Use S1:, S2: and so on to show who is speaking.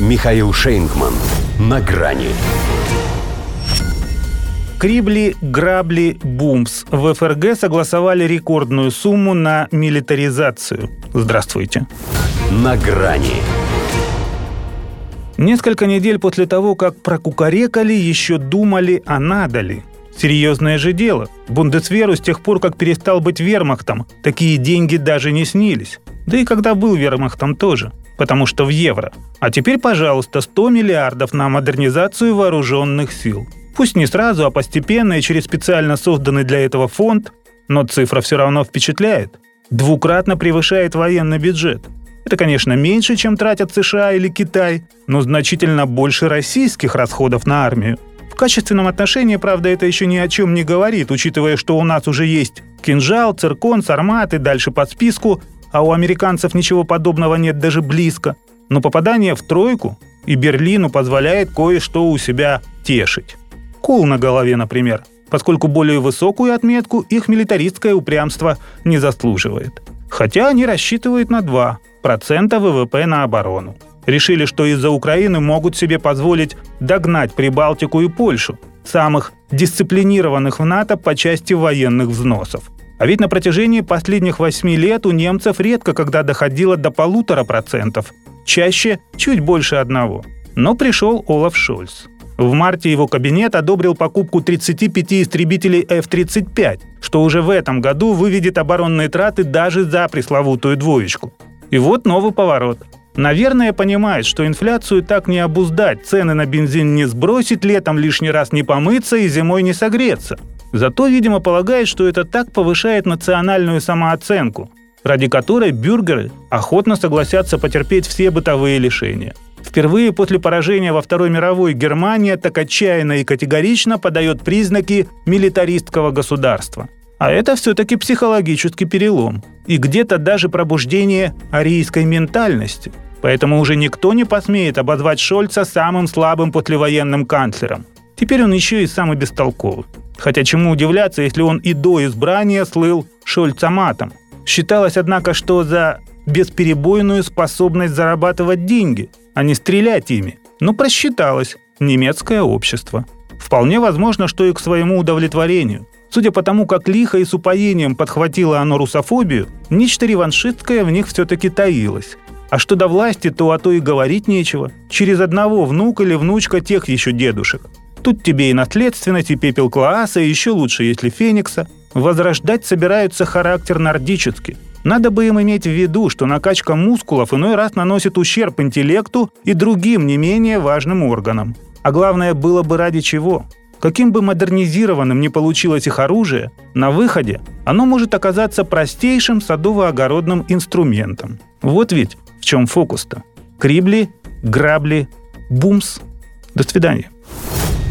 S1: Михаил Шейнгман. На грани.
S2: Крибли, грабли, бумс. В ФРГ согласовали рекордную сумму на милитаризацию. Здравствуйте.
S1: На грани.
S2: Несколько недель после того, как прокукарекали, еще думали, а надо ли. Серьезное же дело. Бундесверу с тех пор, как перестал быть вермахтом, такие деньги даже не снились. Да и когда был вермахтом тоже. Потому что в евро. А теперь, пожалуйста, 100 миллиардов на модернизацию вооруженных сил. Пусть не сразу, а постепенно и через специально созданный для этого фонд, но цифра все равно впечатляет. Двукратно превышает военный бюджет. Это, конечно, меньше, чем тратят США или Китай, но значительно больше российских расходов на армию. В качественном отношении, правда, это еще ни о чем не говорит, учитывая, что у нас уже есть кинжал, циркон, сармат и дальше под списку, а у американцев ничего подобного нет даже близко. Но попадание в тройку и Берлину позволяет кое-что у себя тешить. Кул на голове, например, поскольку более высокую отметку их милитаристское упрямство не заслуживает. Хотя они рассчитывают на 2% ВВП на оборону. Решили, что из-за Украины могут себе позволить догнать Прибалтику и Польшу, самых дисциплинированных в НАТО по части военных взносов. А ведь на протяжении последних восьми лет у немцев редко когда доходило до полутора процентов, чаще чуть больше одного. Но пришел Олаф Шольц. В марте его кабинет одобрил покупку 35 истребителей F-35, что уже в этом году выведет оборонные траты даже за пресловутую двоечку. И вот новый поворот. Наверное, понимает, что инфляцию так не обуздать, цены на бензин не сбросить, летом лишний раз не помыться и зимой не согреться. Зато, видимо, полагает, что это так повышает национальную самооценку, ради которой бюргеры охотно согласятся потерпеть все бытовые лишения. Впервые после поражения во Второй мировой Германия так отчаянно и категорично подает признаки милитаристского государства. А это все-таки психологический перелом. И где-то даже пробуждение арийской ментальности. Поэтому уже никто не посмеет обозвать Шольца самым слабым послевоенным канцлером. Теперь он еще и самый бестолковый. Хотя чему удивляться, если он и до избрания слыл Шольцаматом. Считалось, однако, что за бесперебойную способность зарабатывать деньги, а не стрелять ими. Но просчиталось немецкое общество. Вполне возможно, что и к своему удовлетворению. Судя по тому, как лихо и с упоением подхватило оно русофобию, нечто реваншистское в них все-таки таилось. А что до власти, то о то и говорить нечего. Через одного внук или внучка тех еще дедушек. Тут тебе и наследственность, и пепел класса, и еще лучше, если феникса. Возрождать собираются характер нордический. Надо бы им иметь в виду, что накачка мускулов иной раз наносит ущерб интеллекту и другим не менее важным органам. А главное, было бы ради чего. Каким бы модернизированным ни получилось их оружие, на выходе оно может оказаться простейшим садово-огородным инструментом. Вот ведь в чем фокус-то. Крибли, грабли, бумс. До свидания.